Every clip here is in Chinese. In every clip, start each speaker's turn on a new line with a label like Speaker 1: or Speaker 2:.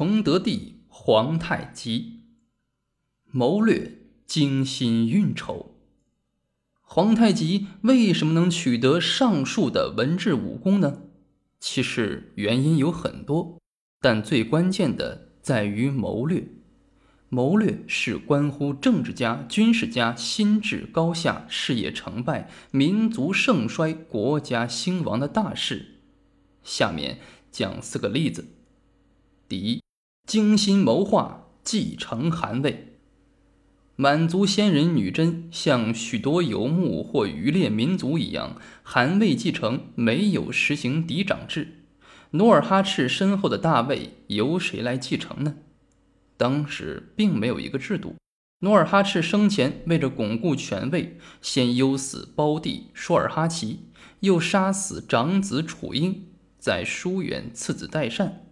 Speaker 1: 崇德帝皇太极，谋略精心运筹。皇太极为什么能取得上述的文治武功呢？其实原因有很多，但最关键的在于谋略。谋略是关乎政治家、军事家心智高下、事业成败、民族盛衰、国家兴亡的大事。下面讲四个例子。第一，精心谋划继承汗位。满族先人女真像许多游牧或渔猎民族一样，汗位继承没有实行嫡长制。努尔哈赤身后的大位由谁来继承呢？当时并没有一个制度。努尔哈赤生前为了巩固权位，先忧死胞弟舒尔哈齐，又杀死长子楚英，再疏远次子代善。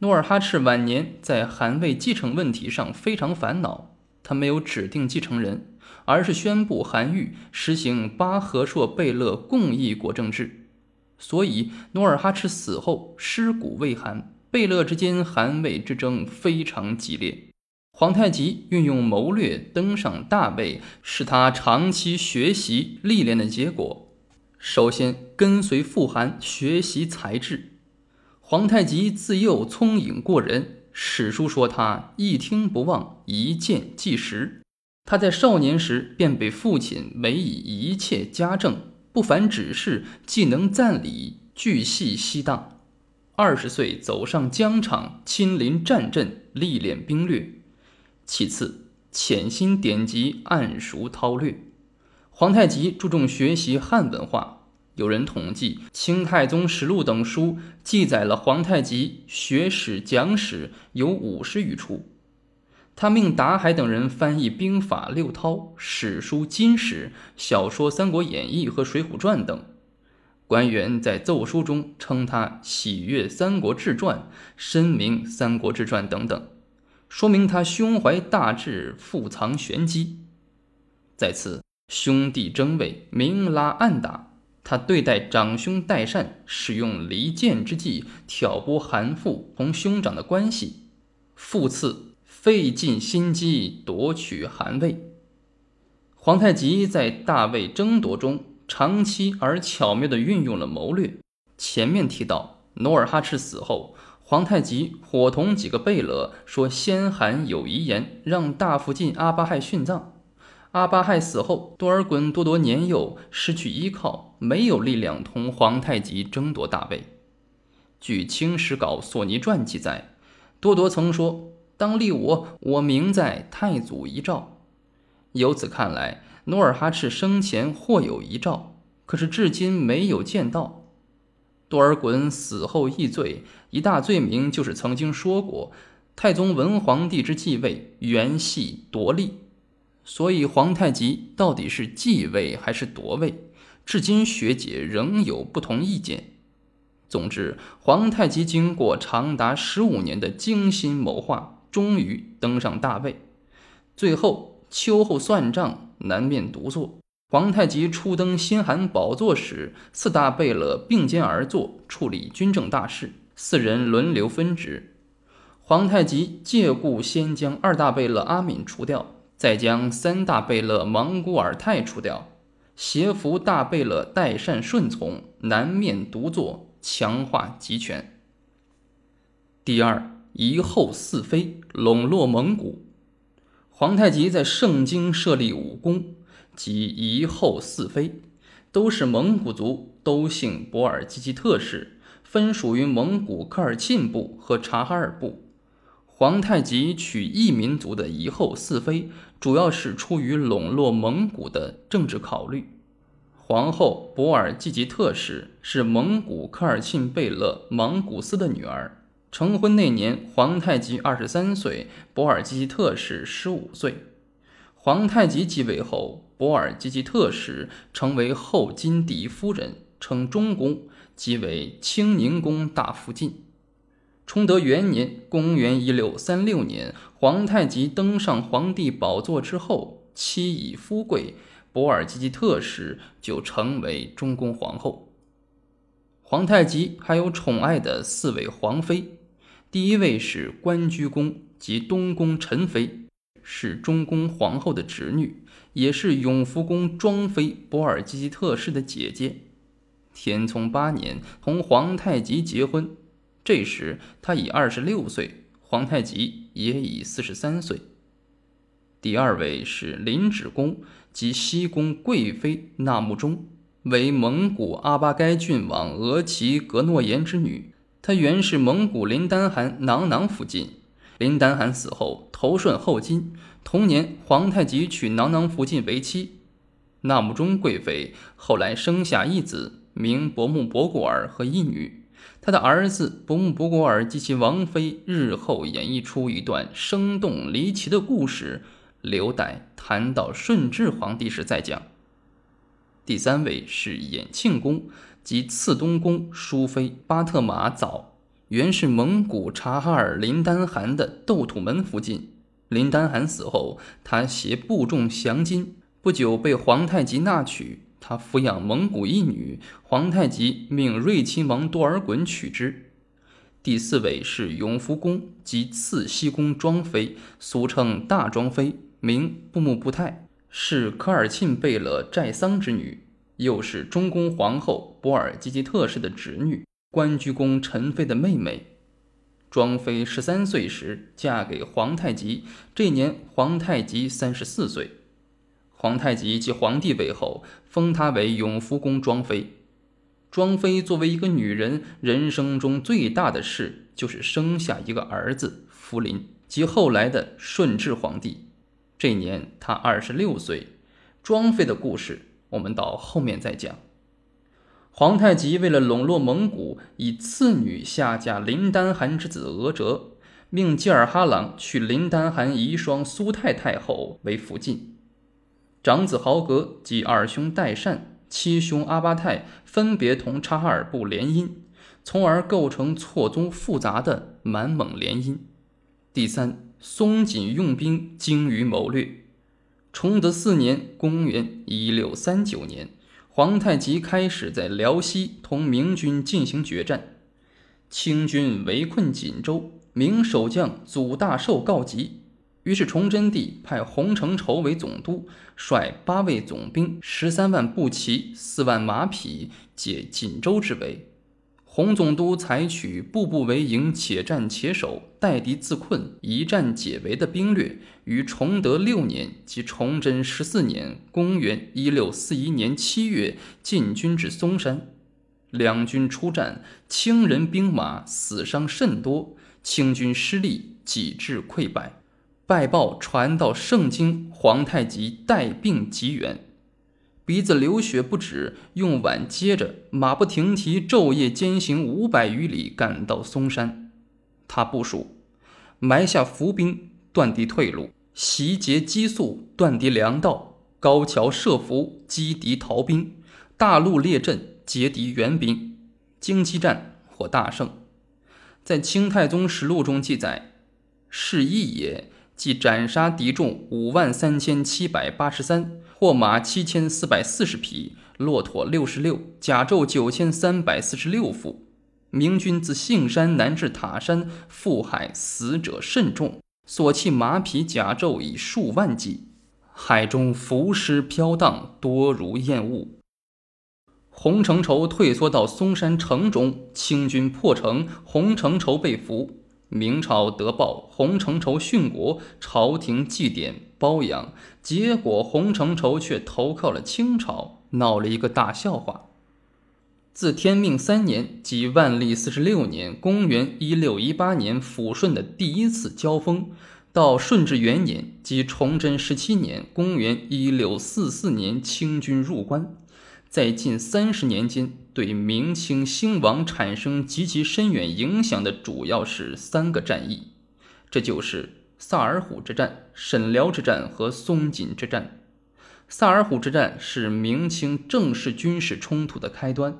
Speaker 1: 努尔哈赤晚年在汗位继承问题上非常烦恼。他没有指定继承人，而是宣布韩愈实行巴和硕贝勒共议国政制，所以努尔哈赤死后尸骨未寒，贝勒之间汗位之争非常激烈。皇太极运用谋略登上大位，是他长期学习历练的结果。首先跟随父汗学习才智，皇太极自幼聪颖过人。史书说他一听不忘，一见即识。他在少年时便被父亲委以一切家政，不凡指示，既能赞礼，巨细悉当。二十岁走上疆场，亲临战阵，历练兵略。其次，潜心典籍，谙熟韬略。皇太极注重学习汉文化。有人统计，《清太宗实录》等书记载了皇太极学史讲史有五十余处。他命达海等人翻译兵法六韬、史书金史、小说《三国演义》和《水浒传》等。官员在奏书中称他喜悦《三国志传》，深明《三国志传》等等，说明他胸怀大志，腹藏玄机。在此，兄弟争位，明拉暗打。他对待长兄代善，使用离间之计，挑拨韩父同兄长的关系。复次，费尽心机夺取汗位。皇太极在大位争夺中，长期而巧妙地运用了谋略。前面提到，努尔哈赤死后，皇太极伙同几个贝勒说：“先汗有遗言，让大福晋阿巴亥殉葬。”阿巴亥死后，多尔衮多铎年幼，失去依靠，没有力量同皇太极争夺大位。据《清史稿·索尼传》记载，多铎曾说：“当立我，我名在太祖遗诏。”由此看来，努尔哈赤生前或有遗诏，可是至今没有见到。多尔衮死后易罪，一大罪名就是曾经说过：“太宗文皇帝之继位，原系夺利。”所以，皇太极到底是继位还是夺位，至今学界仍有不同意见。总之，皇太极经过长达十五年的精心谋划，终于登上大位。最后，秋后算账，南面独坐。皇太极初登新汗宝座时，四大贝勒并肩而坐，处理军政大事，四人轮流分职。皇太极借故先将二大贝勒阿敏除掉。再将三大贝勒莽古尔泰除掉，协扶大贝勒代善顺从，南面独坐，强化集权。第二，遗后四妃，笼络蒙古。皇太极在盛京设立五宫，即遗后四妃，都是蒙古族，都姓博尔济吉特氏，分属于蒙古科尔沁部和察哈尔部。皇太极娶异民族的遗后四妃，主要是出于笼络蒙古的政治考虑。皇后博尔济吉特氏是蒙古科尔沁贝勒莽古斯的女儿。成婚那年，皇太极二十三岁，博尔济吉特氏十五岁。皇太极继位后，博尔济吉特氏成为后金第夫人，称中宫，即为清宁宫大福晋。崇德元年（公元1636年），皇太极登上皇帝宝座之后，妻以夫贵，博尔济吉特氏就成为中宫皇后。皇太极还有宠爱的四位皇妃：第一位是关雎宫及东宫陈妃，是中宫皇后的侄女，也是永福宫庄妃博尔济吉特氏的姐姐。天聪八年同皇太极结婚，这时他已二十六岁，皇太极也已四十三岁。第二位是林止宫及西宫贵妃纳木中，为蒙古阿巴该郡王额齐格诺言之女。她原是蒙古林丹汗囊囊福晋。林丹汗死后，投顺后金。同年，皇太极娶囊囊福晋为妻。纳木中贵妃后来生下一子，名伯木博古尔和一女。他的儿子博木博果尔及其王妃日后演绎出一段生动离奇的故事。留待谈到顺治皇帝时再讲。第三位是延庆宫及次东宫淑妃巴特玛早，原是蒙古察哈尔林丹汗的斗土门附近。林丹汗死后，他携部众降金，不久被皇太极纳娶。他抚养蒙古一女，皇太极命睿亲王多尔衮娶之。第四位是永福宫及次西宫庄妃，俗称大庄妃。名布木布泰，是科尔沁贝勒寨桑之女，又是中宫皇后博尔济吉特氏的侄女，关雎宫陈妃的妹妹。庄妃十三岁时嫁给皇太极，这年皇太极三十四岁。皇太极继皇帝位后，封她为永福宫庄妃。庄妃作为一个女人，人生中最大的事就是生下一个儿子福临，即后来的顺治皇帝。这年她二十六岁，庄妃的故事我们到后面再讲。皇太极为了笼络蒙古，以次女下嫁林丹汗之子额哲，命济尔哈朗娶林丹汗遗孀苏太太后为福晋。长子豪格及二兄代善、七兄阿巴泰分别同察哈尔部联姻，从而构成错综复杂的满蒙联姻。第三。松锦用兵精于谋略。崇德四年（公元1639年），皇太极开始在辽西同明军进行决战。清军围困锦州，明守将祖大寿告急，于是崇祯帝派洪承畴为总督，率八位总兵、十三万步骑、四万马匹解锦州之围。洪总督采取步步为营、且战且守、待敌自困、一战解围的兵略，于崇德六年即崇祯十四年（公元1641年）七月进军至嵩山。两军出战，清人兵马死伤甚多，清军失利，几至溃败。败报传到盛京，皇太极带病急援。鼻子流血不止，用碗接着，马不停蹄，昼夜兼行五百余里，赶到嵩山。他部署埋下伏兵，断敌退路；袭劫激素，断敌粮道；高桥设伏，击敌逃兵；大路列阵，截敌援兵。京畿战获大胜。在《清太宗实录》中记载：“是义也。”即斩杀敌众五万三千七百八十三，获马七千四百四十匹，骆驼六十六，甲胄九千三百四十六副。明军自杏山南至塔山，赴海死者甚众，所弃马匹甲胄以数万计。海中浮尸飘荡，多如烟雾。洪承畴退缩到嵩山城中，清军破城，洪承畴被俘。明朝得报，洪承畴殉国，朝廷祭奠褒扬，结果洪承畴却投靠了清朝，闹了一个大笑话。自天命三年即万历四十六年（公元一六一八年）抚顺的第一次交锋，到顺治元年即崇祯十七年（公元一六四四年）清军入关。在近三十年间，对明清兴亡产生极其深远影响的主要是三个战役，这就是萨尔浒之战、沈辽之战和松锦之战。萨尔浒之战是明清正式军事冲突的开端，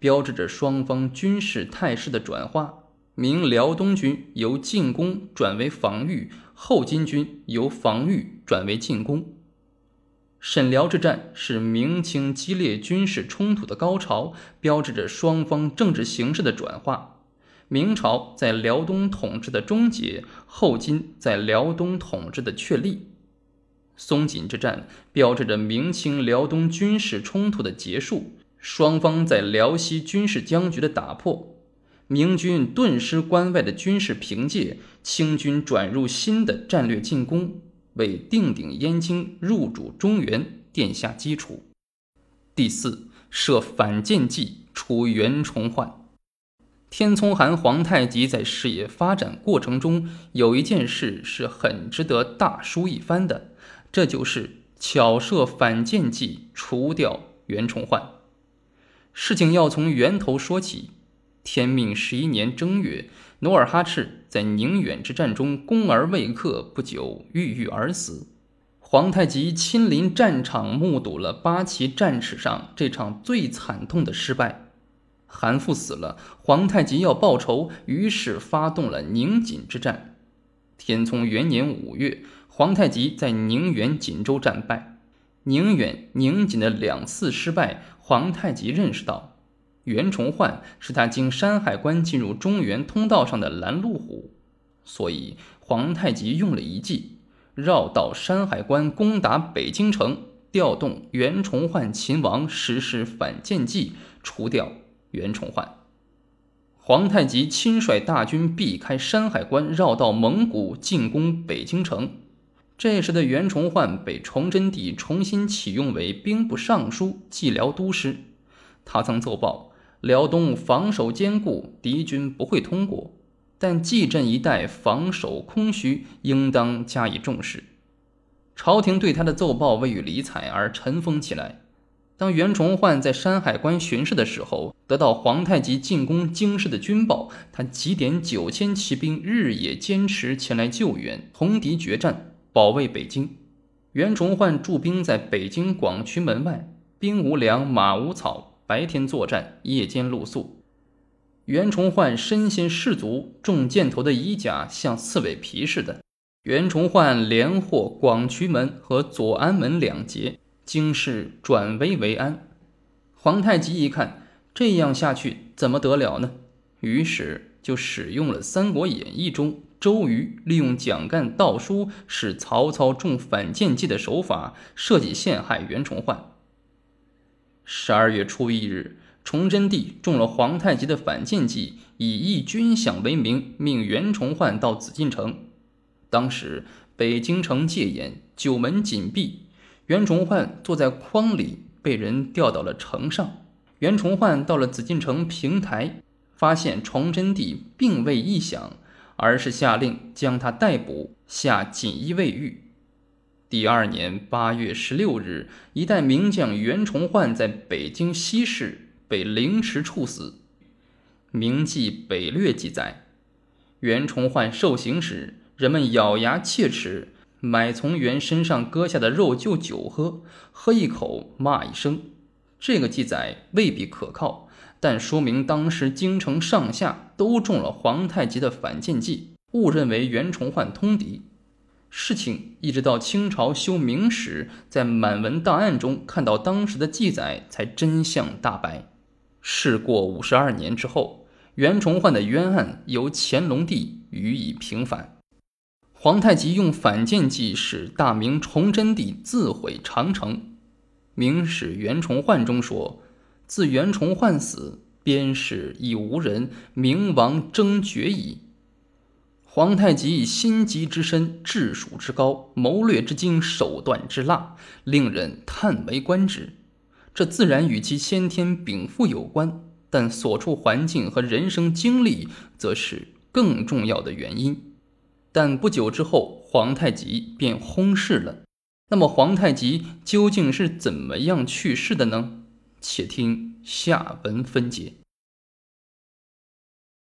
Speaker 1: 标志着双方军事态势的转化。明辽东军由进攻转为防御，后金军由防御转为进攻。沈辽之战是明清激烈军事冲突的高潮，标志着双方政治形势的转化。明朝在辽东统治的终结，后金在辽东统治的确立。松锦之战标志着明清辽东军事冲突的结束，双方在辽西军事僵局的打破，明军顿失关外的军事凭借，清军转入新的战略进攻，为定鼎燕京、入主中原奠下基础。第四，设反间计除袁崇焕。天聪汗皇太极在事业发展过程中，有一件事是很值得大书一番的。这就是巧设反间计，除掉袁崇焕。事情要从源头说起。天命十一年正月，努尔哈赤在宁远之战中攻而未克，不久郁郁而死。皇太极亲临战场，目睹了八旗战史上这场最惨痛的失败。韩馥死了，皇太极要报仇，于是发动了宁锦之战。天聪元年五月。皇太极在宁远、锦州战败，宁远、宁锦的两次失败，皇太极认识到，袁崇焕是他经山海关进入中原通道上的拦路虎，所以皇太极用了一计，绕道山海关攻打北京城，调动袁崇焕秦王实施反间计，除掉袁崇焕。皇太极亲率大军避开山海关，绕道蒙古进攻北京城。这时的袁崇焕被崇祯帝重新启用为兵部尚书、蓟辽都师。他曾奏报：辽东防守坚固，敌军不会通过，但蓟镇一带防守空虚，应当加以重视。朝廷对他的奏报未予理睬，而尘封起来。当袁崇焕在山海关巡视的时候，得到皇太极进攻京师的军报，他急点九千骑兵，日夜坚持前来救援，同敌决战。保卫北京，袁崇焕驻兵在北京广渠门外，兵无粮，马无草，白天作战，夜间露宿。袁崇焕身先士卒，中箭头的衣甲像刺猬皮似的。袁崇焕连获广渠门和左安门两节，京师转危为安。皇太极一看，这样下去怎么得了呢？于是就使用了《三国演义》中。周瑜利用蒋干盗书使曹操中反间计的手法，设计陷害袁崇焕。十二月初一日，崇祯帝中了皇太极的反间计，以议军饷为名，命袁崇焕到紫禁城。当时北京城戒严，九门紧闭，袁崇焕坐在筐里，被人吊到了城上。袁崇焕到了紫禁城平台，发现崇祯帝并未异想。而是下令将他逮捕，下锦衣卫狱。第二年八月十六日，一代名将袁崇焕在北京西市被凌迟处死。《明记北略》记载，袁崇焕受刑时，人们咬牙切齿，买从袁身上割下的肉就酒喝，喝一口骂一声。这个记载未必可靠。但说明当时京城上下都中了皇太极的反间计，误认为袁崇焕通敌。事情一直到清朝修《明史》，在满文档案中看到当时的记载，才真相大白。事过五十二年之后，袁崇焕的冤案由乾隆帝予以平反。皇太极用反间计使大明崇祯帝自毁长城，《明史·袁崇焕》中说。自袁崇焕死，边史已无人，明亡争绝矣。皇太极心机之深，治蜀之高，谋略之精，手段之辣，令人叹为观止。这自然与其先天禀赋有关，但所处环境和人生经历，则是更重要的原因。但不久之后，皇太极便薨逝了。那么，皇太极究竟是怎么样去世的呢？且听下文分解。